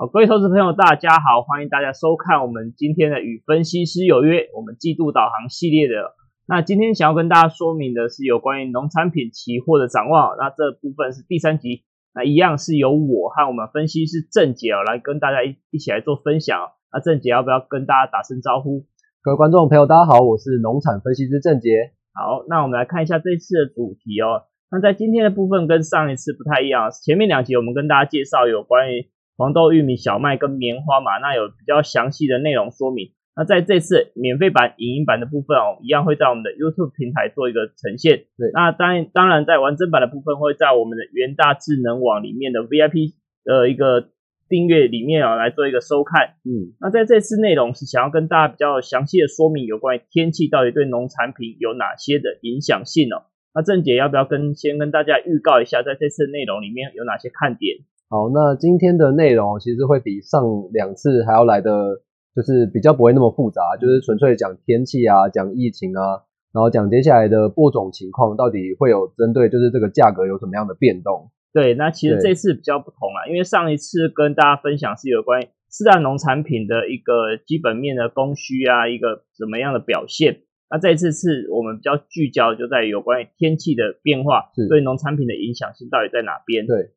好，各位投资朋友，大家好，欢迎大家收看我们今天的与分析师有约，我们季度导航系列的。那今天想要跟大家说明的是有关于农产品期货的展望。那这部分是第三集，那一样是由我和我们分析师郑杰哦来跟大家一一起来做分享。那郑杰要不要跟大家打声招呼？各位观众朋友，大家好，我是农产分析师郑杰。好，那我们来看一下这次的主题哦。那在今天的部分跟上一次不太一样，前面两集我们跟大家介绍有关于黄豆、玉米、小麦跟棉花嘛，那有比较详细的内容说明。那在这次免费版、影音版的部分哦，一样会在我们的 YouTube 平台做一个呈现。对，那当然，当然在完整版的部分会在我们的元大智能网里面的 VIP 的一个订阅里面啊来做一个收看。嗯，那在这次内容是想要跟大家比较详细的说明有关于天气到底对农产品有哪些的影响性哦。那郑姐要不要跟先跟大家预告一下，在这次内容里面有哪些看点？好，那今天的内容其实会比上两次还要来的，就是比较不会那么复杂，就是纯粹讲天气啊，讲疫情啊，然后讲接下来的播种情况，到底会有针对就是这个价格有什么样的变动。对，那其实这次比较不同啊，因为上一次跟大家分享是有关于四大农产品的一个基本面的供需啊，一个怎么样的表现。那这一次是我们比较聚焦就在有关于天气的变化对农产品的影响性到底在哪边。对。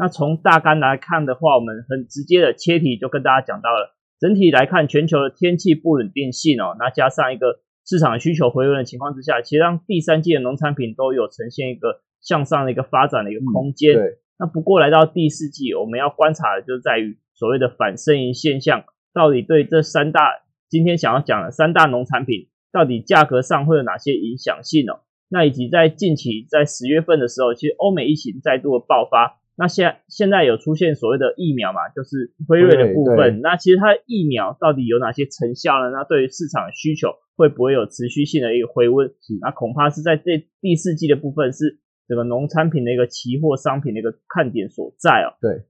那从大纲来看的话，我们很直接的切题就跟大家讲到了，整体来看全球的天气不稳定性哦，那加上一个市场需求回温的情况之下，其实让第三季的农产品都有呈现一个向上的一个发展的一个空间。对。那不过来到第四季，我们要观察的就是在于所谓的反呻吟现象，到底对这三大今天想要讲的三大农产品，到底价格上会有哪些影响性哦？那以及在近期在十月份的时候，其实欧美疫情再度的爆发。那现现在有出现所谓的疫苗嘛，就是辉瑞的部分。那其实它疫苗到底有哪些成效呢？那对于市场的需求会不会有持续性的一个回温？那恐怕是在这第四季的部分是整个农产品的一个期货商品的一个看点所在哦。对。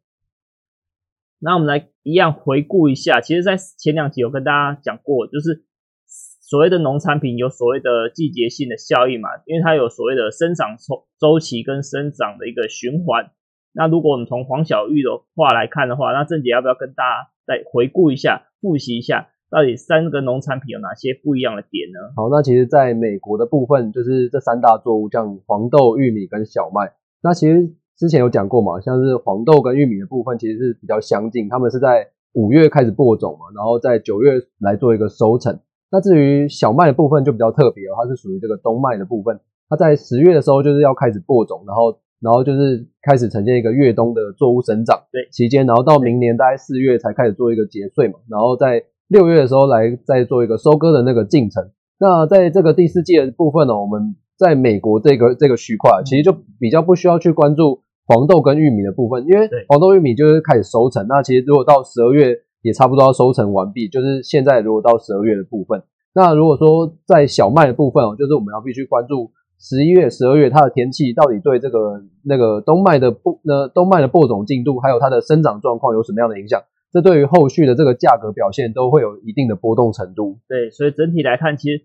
那我们来一样回顾一下，其实，在前两集有跟大家讲过，就是所谓的农产品有所谓的季节性的效应嘛，因为它有所谓的生长周周期跟生长的一个循环。那如果我们从黄小玉的话来看的话，那郑姐要不要跟大家再回顾一下、复习一下，到底三个农产品有哪些不一样的点呢？好，那其实在美国的部分，就是这三大作物，像黄豆、玉米跟小麦。那其实之前有讲过嘛，像是黄豆跟玉米的部分，其实是比较相近，他们是在五月开始播种嘛，然后在九月来做一个收成。那至于小麦的部分就比较特别哦，它是属于这个冬麦的部分，它在十月的时候就是要开始播种，然后。然后就是开始呈现一个越冬的作物生长对期间，然后到明年大概四月才开始做一个结穗嘛，然后在六月的时候来再做一个收割的那个进程。那在这个第四季的部分呢，我们在美国这个这个区块，其实就比较不需要去关注黄豆跟玉米的部分，因为黄豆、玉米就是开始收成。那其实如果到十二月也差不多要收成完毕，就是现在如果到十二月的部分，那如果说在小麦的部分哦，就是我们要必须关注。十一月、十二月，它的天气到底对这个那个冬麦的播呢？冬麦的播种进度，还有它的生长状况有什么样的影响？这对于后续的这个价格表现都会有一定的波动程度。对，所以整体来看，其实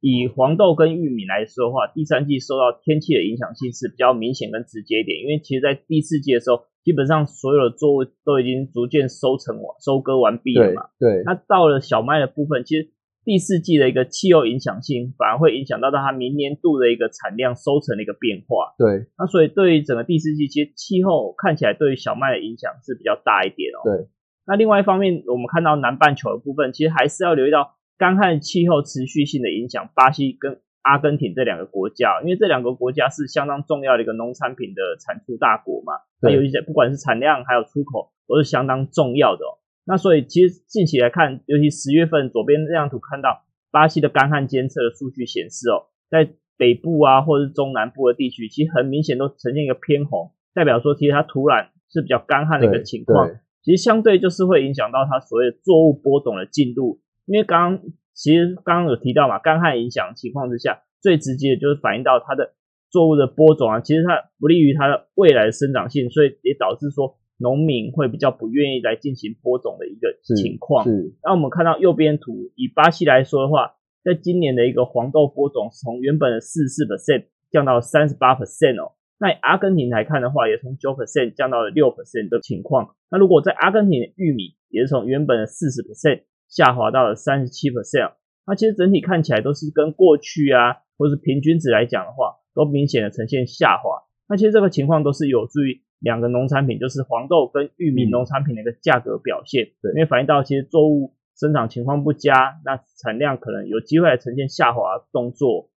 以黄豆跟玉米来说的话，第三季受到天气的影响性是比较明显跟直接一点。因为其实在第四季的时候，基本上所有的作物都已经逐渐收成完、收割完毕了嘛。对。那到了小麦的部分，其实。第四季的一个气候影响性，反而会影响到到它明年度的一个产量收成的一个变化。对，那所以对于整个第四季，其实气候看起来对于小麦的影响是比较大一点哦。对，那另外一方面，我们看到南半球的部分，其实还是要留意到干旱气候持续性的影响，巴西跟阿根廷这两个国家，因为这两个国家是相当重要的一个农产品的产出大国嘛。那有一些不管是产量还有出口，都是相当重要的哦。那所以其实近期来看，尤其十月份左边这张图看到巴西的干旱监测的数据显示哦，在北部啊或者是中南部的地区，其实很明显都呈现一个偏红，代表说其实它土壤是比较干旱的一个情况。其实相对就是会影响到它所谓的作物播种的进度，因为刚刚其实刚刚有提到嘛，干旱影响情况之下，最直接的就是反映到它的作物的播种啊，其实它不利于它的未来的生长性，所以也导致说。农民会比较不愿意来进行播种的一个情况。是。那我们看到右边图，以巴西来说的话，在今年的一个黄豆播种从原本的四四 percent 降到三十八 percent 哦。那阿根廷来看的话，也从九 percent 降到了六 percent 的情况。那如果在阿根廷的玉米，也是从原本的四十 percent 下滑到了三十七 percent。那其实整体看起来都是跟过去啊，或是平均值来讲的话，都明显的呈现下滑。那其实这个情况都是有助于两个农产品，就是黄豆跟玉米农产品的一个价格表现。对，因为反映到其实作物生长情况不佳，那产量可能有机会呈现下滑动作。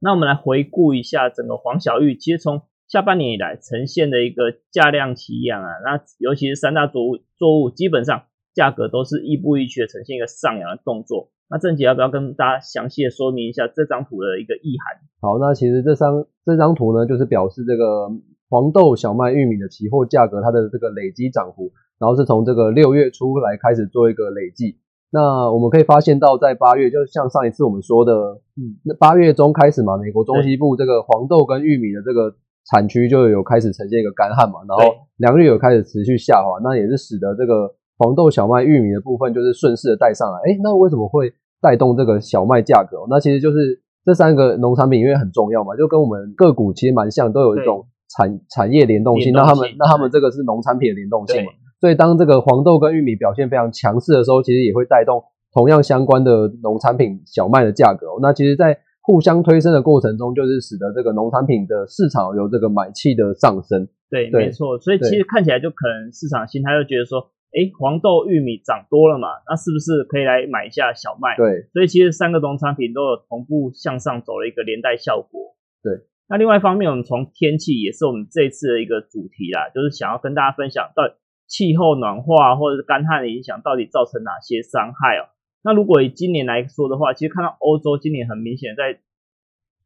那我们来回顾一下整个黄小玉，其实从下半年以来呈现的一个价量齐扬啊，那尤其是三大作物作物基本上价格都是亦步亦趋的呈现一个上扬的动作。那郑杰要不要跟大家详细的说明一下这张图的一个意涵？好，那其实这张这张图呢，就是表示这个黄豆、小麦、玉米的期货价格它的这个累积涨幅，然后是从这个六月初来开始做一个累计。那我们可以发现到，在八月，就像上一次我们说的，嗯，那八月中开始嘛，美国中西部这个黄豆跟玉米的这个产区就有开始呈现一个干旱嘛，然后粮率有开始持续下滑，那也是使得这个黄豆、小麦、玉米的部分就是顺势的带上来。哎，那为什么会带动这个小麦价格？那其实就是这三个农产品因为很重要嘛，就跟我们个股其实蛮像，都有一种产产业联动性。那他们那他们这个是农产品的联动性嘛？所以，当这个黄豆跟玉米表现非常强势的时候，其实也会带动同样相关的农产品小麦的价格。那其实，在互相推升的过程中，就是使得这个农产品的市场有这个买气的上升。对，没错。所以，其实看起来就可能市场心态就觉得说，哎，黄豆、玉米涨多了嘛，那是不是可以来买一下小麦？对。所以，其实三个农产品都有同步向上走了一个连带效果。对。那另外一方面，我们从天气也是我们这次的一个主题啦，就是想要跟大家分享到。气候暖化或者是干旱的影响到底造成哪些伤害哦？那如果以今年来说的话，其实看到欧洲今年很明显在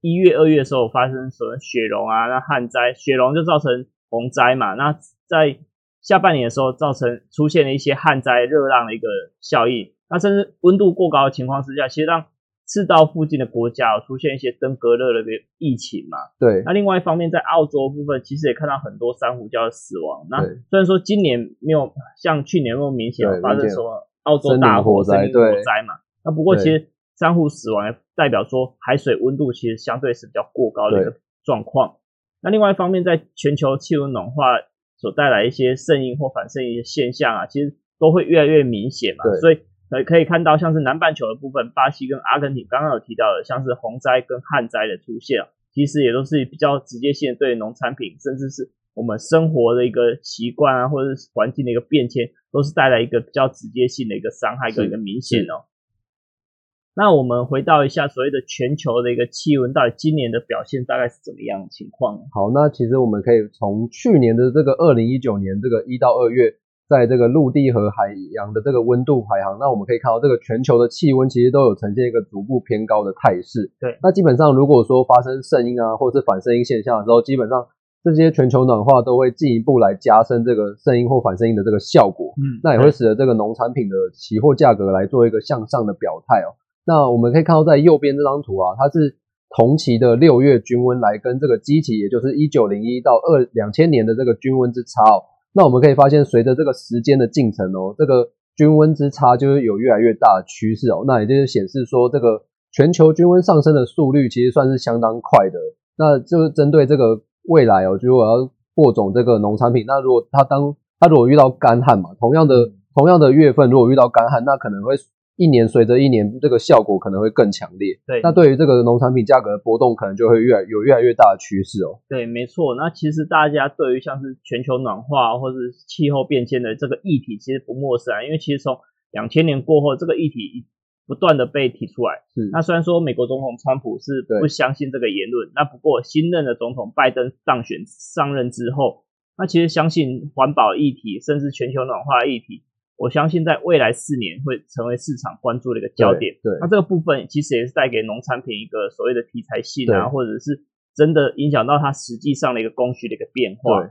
一月、二月的时候发生什么雪融啊，那旱灾，雪融就造成洪灾嘛。那在下半年的时候，造成出现了一些旱灾、热浪的一个效应。那甚至温度过高的情况之下，其实让赤道附近的国家出现一些登革热的疫情嘛？对。那另外一方面，在澳洲部分，其实也看到很多珊瑚礁的死亡。那虽然说今年没有像去年那么明显发生什么澳洲大火灾、火灾嘛。那不过其实珊瑚死亡代表说海水温度其实相对是比较过高的一个状况。那另外一方面，在全球气温暖化所带来一些圣应或反圣婴的现象啊，其实都会越来越明显嘛。所以。可可以看到，像是南半球的部分，巴西跟阿根廷刚刚有提到的，像是洪灾跟旱灾的出现，其实也都是比较直接性对农产品，甚至是我们生活的一个习惯啊，或者是环境的一个变迁，都是带来一个比较直接性的一个伤害跟一个明显哦。那我们回到一下所谓的全球的一个气温，到底今年的表现大概是怎么样的情况？好，那其实我们可以从去年的这个二零一九年这个一到二月。在这个陆地和海洋的这个温度排行，那我们可以看到这个全球的气温其实都有呈现一个逐步偏高的态势。对，那基本上如果说发生圣婴啊，或者是反圣婴现象的时候，基本上这些全球暖化都会进一步来加深这个圣婴或反圣婴的这个效果。嗯，那也会使得这个农产品的期货价格来做一个向上的表态哦。那我们可以看到在右边这张图啊，它是同期的六月均温来跟这个基期，也就是一九零一到二两千年的这个均温之差哦。那我们可以发现，随着这个时间的进程哦，这个均温之差就是有越来越大的趋势哦。那也就是显示说，这个全球均温上升的速率其实算是相当快的。那就是针对这个未来哦，就我要播种这个农产品，那如果它当它如果遇到干旱嘛，同样的同样的月份，如果遇到干旱，那可能会。一年随着一年，这个效果可能会更强烈。对，那对于这个农产品价格的波动，可能就会越来有越来越大的趋势哦。对，没错。那其实大家对于像是全球暖化或是气候变迁的这个议题，其实不陌生啊。因为其实从两千年过后，这个议题不断的被提出来。是。那虽然说美国总统川普是不相信这个言论，那不过新任的总统拜登当选上任之后，那其实相信环保议题，甚至全球暖化议题。我相信在未来四年会成为市场关注的一个焦点。对，那这个部分其实也是带给农产品一个所谓的题材性啊，或者是真的影响到它实际上的一个供需的一个变化。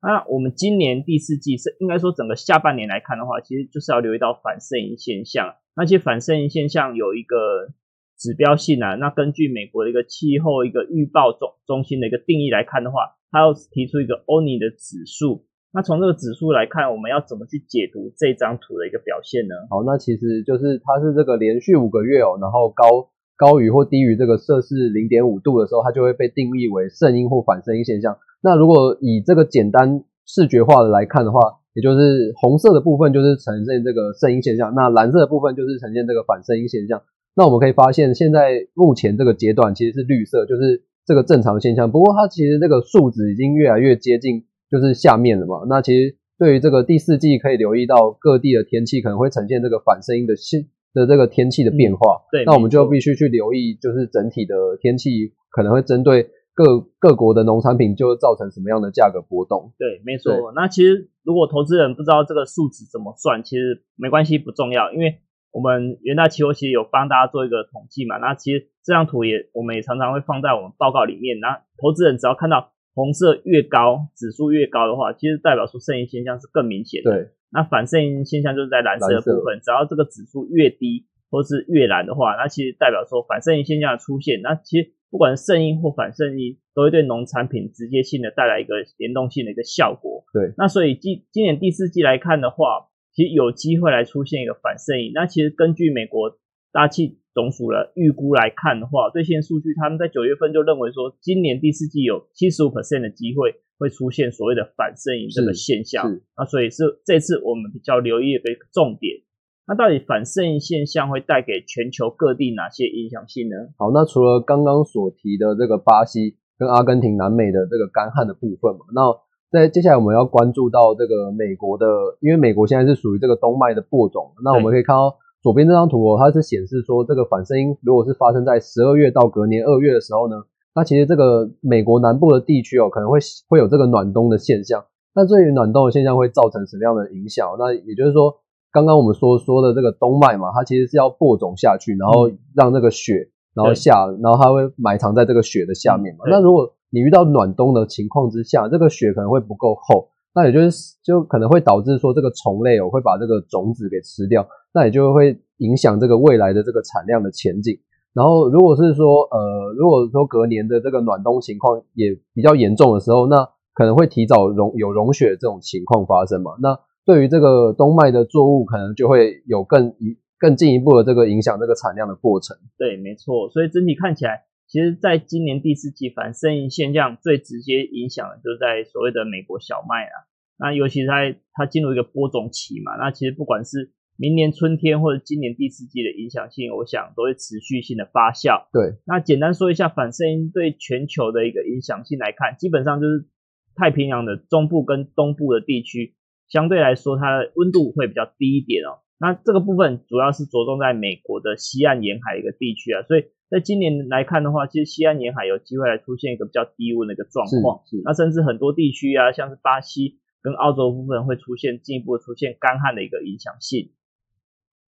那我们今年第四季是应该说整个下半年来看的话，其实就是要留意到反圣婴现象。那些反圣婴现象有一个指标性啊。那根据美国的一个气候一个预报中中心的一个定义来看的话，它要提出一个欧尼的指数。那从这个指数来看，我们要怎么去解读这张图的一个表现呢？好，那其实就是它是这个连续五个月哦，然后高高于或低于这个摄氏零点五度的时候，它就会被定义为圣婴或反圣婴现象。那如果以这个简单视觉化的来看的话，也就是红色的部分就是呈现这个圣婴现象，那蓝色的部分就是呈现这个反圣婴现象。那我们可以发现，现在目前这个阶段其实是绿色，就是这个正常现象。不过它其实这个数值已经越来越接近，就是下面的嘛。那其实对于这个第四季，可以留意到各地的天气可能会呈现这个反声音的现的这个天气的变化。对，那我们就必须去留意，就是整体的天气可能会针对各各国的农产品，就会造成什么样的价格波动。对，没错。那其实如果投资人不知道这个数值怎么算，其实没关系，不重要，因为。我们元大期货其实有帮大家做一个统计嘛，那其实这张图也我们也常常会放在我们报告里面。那投资人只要看到红色越高，指数越高的话，其实代表出剩余现象是更明显的。对，那反胜因现象就是在蓝色的部分，只要这个指数越低或是越蓝的话，那其实代表说反胜因现象的出现。那其实不管是胜因或反胜因，都会对农产品直接性的带来一个联动性的一个效果。对，那所以今今年第四季来看的话。其实有机会来出现一个反胜影。那其实根据美国大气总署的预估来看的话，最新数据他们在九月份就认为说，今年第四季有七十五 percent 的机会会出现所谓的反胜影这个现象。那所以是这次我们比较留意的一个重点。那到底反胜影现象会带给全球各地哪些影响性呢？好，那除了刚刚所提的这个巴西跟阿根廷、南美的这个干旱的部分嘛，那在接下来我们要关注到这个美国的，因为美国现在是属于这个冬麦的播种。那我们可以看到左边这张图哦，它是显示说这个反声音如果是发生在十二月到隔年二月的时候呢，那其实这个美国南部的地区哦，可能会会有这个暖冬的现象。那对于暖冬的现象会造成什么样的影响？那也就是说，刚刚我们说说的这个冬麦嘛，它其实是要播种下去，然后让那个雪然后下，然后它会埋藏在这个雪的下面嘛。那如果你遇到暖冬的情况之下，这个雪可能会不够厚，那也就是就可能会导致说这个虫类哦会把这个种子给吃掉，那也就会影响这个未来的这个产量的前景。然后如果是说呃如果说隔年的这个暖冬情况也比较严重的时候，那可能会提早融有融雪这种情况发生嘛。那对于这个冬麦的作物，可能就会有更一更进一步的这个影响这个产量的过程。对，没错。所以整体看起来。其实，在今年第四季反生音现象最直接影响的，就是在所谓的美国小麦啊。那尤其是在它进入一个播种期嘛，那其实不管是明年春天或者今年第四季的影响性，我想都会持续性的发酵。对，那简单说一下反声音对全球的一个影响性来看，基本上就是太平洋的中部跟东部的地区，相对来说它的温度会比较低一点哦。那这个部分主要是着重在美国的西岸沿海一个地区啊，所以。在今年来看的话，其实西安沿海有机会来出现一个比较低温的一个状况，那甚至很多地区啊，像是巴西跟澳洲部分会出现进一步出现干旱的一个影响性。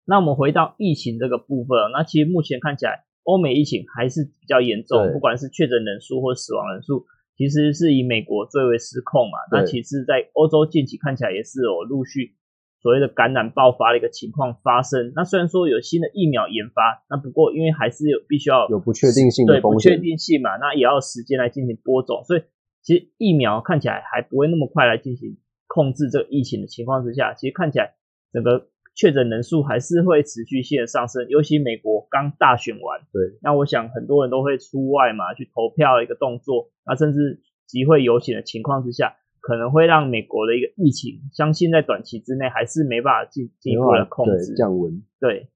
那我们回到疫情这个部分，那其实目前看起来欧美疫情还是比较严重，不管是确诊人数或死亡人数，其实是以美国最为失控嘛。那其实，在欧洲近期看起来也是有陆续。所谓的感染爆发的一个情况发生，那虽然说有新的疫苗研发，那不过因为还是有必须要有不确定性的对不确定性嘛，那也要时间来进行播种，所以其实疫苗看起来还不会那么快来进行控制这个疫情的情况之下，其实看起来整个确诊人数还是会持续性的上升，尤其美国刚大选完，对，那我想很多人都会出外嘛去投票一个动作，那甚至集会游行的情况之下。可能会让美国的一个疫情，相信在短期之内还是没办法进进一步的控制降温。对，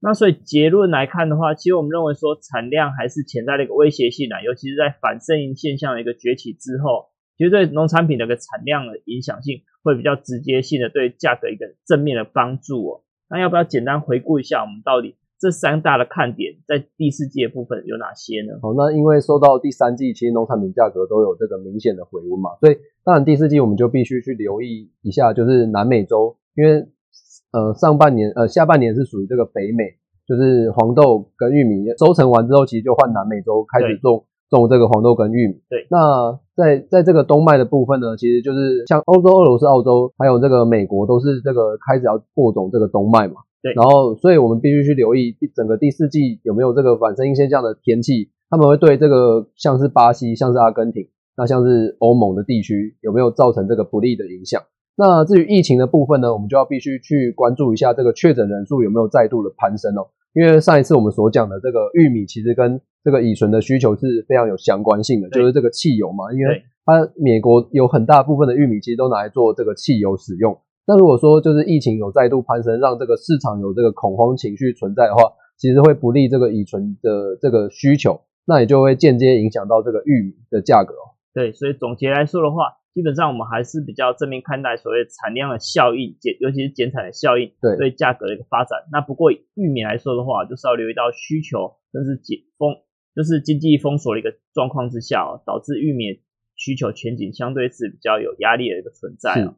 那所以结论来看的话，其实我们认为说产量还是潜在的一个威胁性啊，尤其是在反声音现象的一个崛起之后，其实对农产品的一个产量的影响性会比较直接性的对价格一个正面的帮助哦。那要不要简单回顾一下我们到底？这三大的看点在第四季的部分有哪些呢？好，那因为受到第三季其实农产品价格都有这个明显的回温嘛，所以当然第四季我们就必须去留意一下，就是南美洲，因为呃上半年呃下半年是属于这个北美，就是黄豆跟玉米收成完之后，其实就换南美洲开始种种这个黄豆跟玉米。对，那在在这个冬麦的部分呢，其实就是像欧洲、俄罗斯、澳洲还有这个美国都是这个开始要播种这个冬麦嘛。对，然后，所以我们必须去留意整个第四季有没有这个反声音现象的天气，他们会对这个像是巴西、像是阿根廷、那像是欧盟的地区有没有造成这个不利的影响？那至于疫情的部分呢，我们就要必须去关注一下这个确诊人数有没有再度的攀升哦。因为上一次我们所讲的这个玉米，其实跟这个乙醇的需求是非常有相关性的，就是这个汽油嘛，因为它美国有很大部分的玉米其实都拿来做这个汽油使用。那如果说就是疫情有再度攀升，让这个市场有这个恐慌情绪存在的话，其实会不利这个乙醇的这个需求，那也就会间接影响到这个玉米的价格哦。对，所以总结来说的话，基本上我们还是比较正面看待所谓产量的效应，减尤其是减产的效应对对价格的一个发展。那不过玉米来说的话，就是要留意到需求，甚至解封，就是经济封锁的一个状况之下哦，导致玉米需求前景相对是比较有压力的一个存在哦。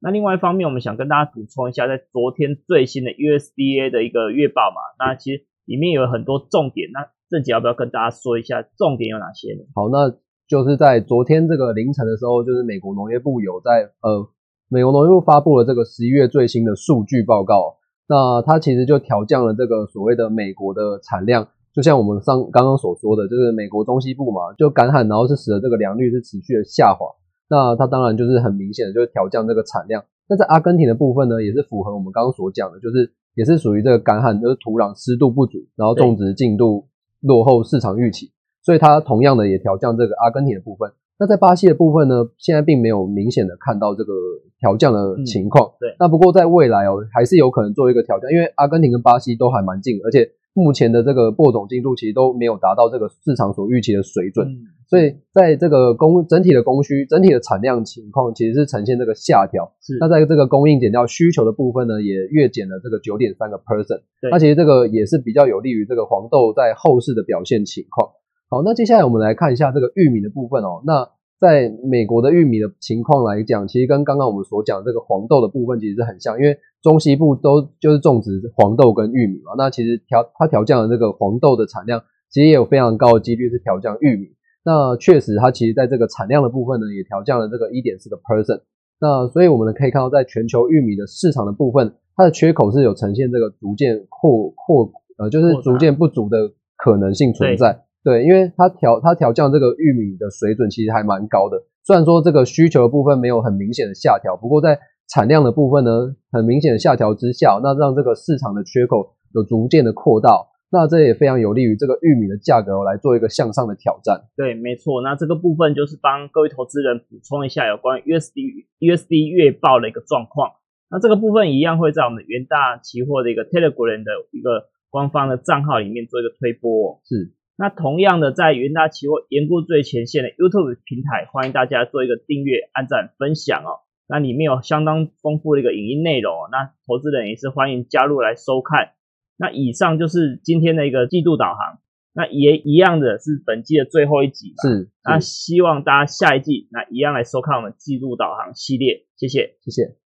那另外一方面，我们想跟大家补充一下，在昨天最新的 USDA 的一个月报嘛，那其实里面有很多重点，那郑姐要不要跟大家说一下重点有哪些呢？好，那就是在昨天这个凌晨的时候，就是美国农业部有在呃，美国农业部发布了这个十一月最新的数据报告。那它其实就调降了这个所谓的美国的产量，就像我们上刚刚所说的，就是美国中西部嘛，就干旱，然后是使得这个良率是持续的下滑。那它当然就是很明显的，就是调降这个产量。那在阿根廷的部分呢，也是符合我们刚刚所讲的，就是也是属于这个干旱，就是土壤湿度不足，然后种植进度落后市场预期。所以它同样的也调降这个阿根廷的部分。那在巴西的部分呢，现在并没有明显的看到这个调降的情况。对那不过在未来哦，还是有可能做一个调降，因为阿根廷跟巴西都还蛮近，而且目前的这个播种进度其实都没有达到这个市场所预期的水准。嗯，所以在这个供整体的供需、整体的产量情况，其实是呈现这个下调。是那在这个供应减掉需求的部分呢，也月减了这个九点三个 percent。对那其实这个也是比较有利于这个黄豆在后市的表现情况。好，那接下来我们来看一下这个玉米的部分哦。那在美国的玉米的情况来讲，其实跟刚刚我们所讲这个黄豆的部分其实是很像，因为中西部都就是种植黄豆跟玉米嘛。那其实调它调降的这个黄豆的产量，其实也有非常高的几率是调降玉米。那确实，它其实在这个产量的部分呢，也调降了这个一点四个 percent。那所以我们可以看到，在全球玉米的市场的部分，它的缺口是有呈现这个逐渐扩扩呃，就是逐渐不足的可能性存在。对，因为它调它调降这个玉米的水准其实还蛮高的，虽然说这个需求的部分没有很明显的下调，不过在产量的部分呢，很明显的下调之下，那让这个市场的缺口有逐渐的扩大，那这也非常有利于这个玉米的价格来做一个向上的挑战。对，没错。那这个部分就是帮各位投资人补充一下有关 USD USD 月报的一个状况。那这个部分一样会在我们元大期货的一个 Telegram 的一个官方的账号里面做一个推播、哦。是，那同样的，在元大期货研估最前线的 YouTube 平台，欢迎大家做一个订阅、按赞、分享哦。那里面有相当丰富的一个影音内容哦，那投资人也是欢迎加入来收看。那以上就是今天的一个季度导航，那也一样的是本季的最后一集嘛。是，那希望大家下一季那一样来收看我们季度导航系列，谢谢。谢谢。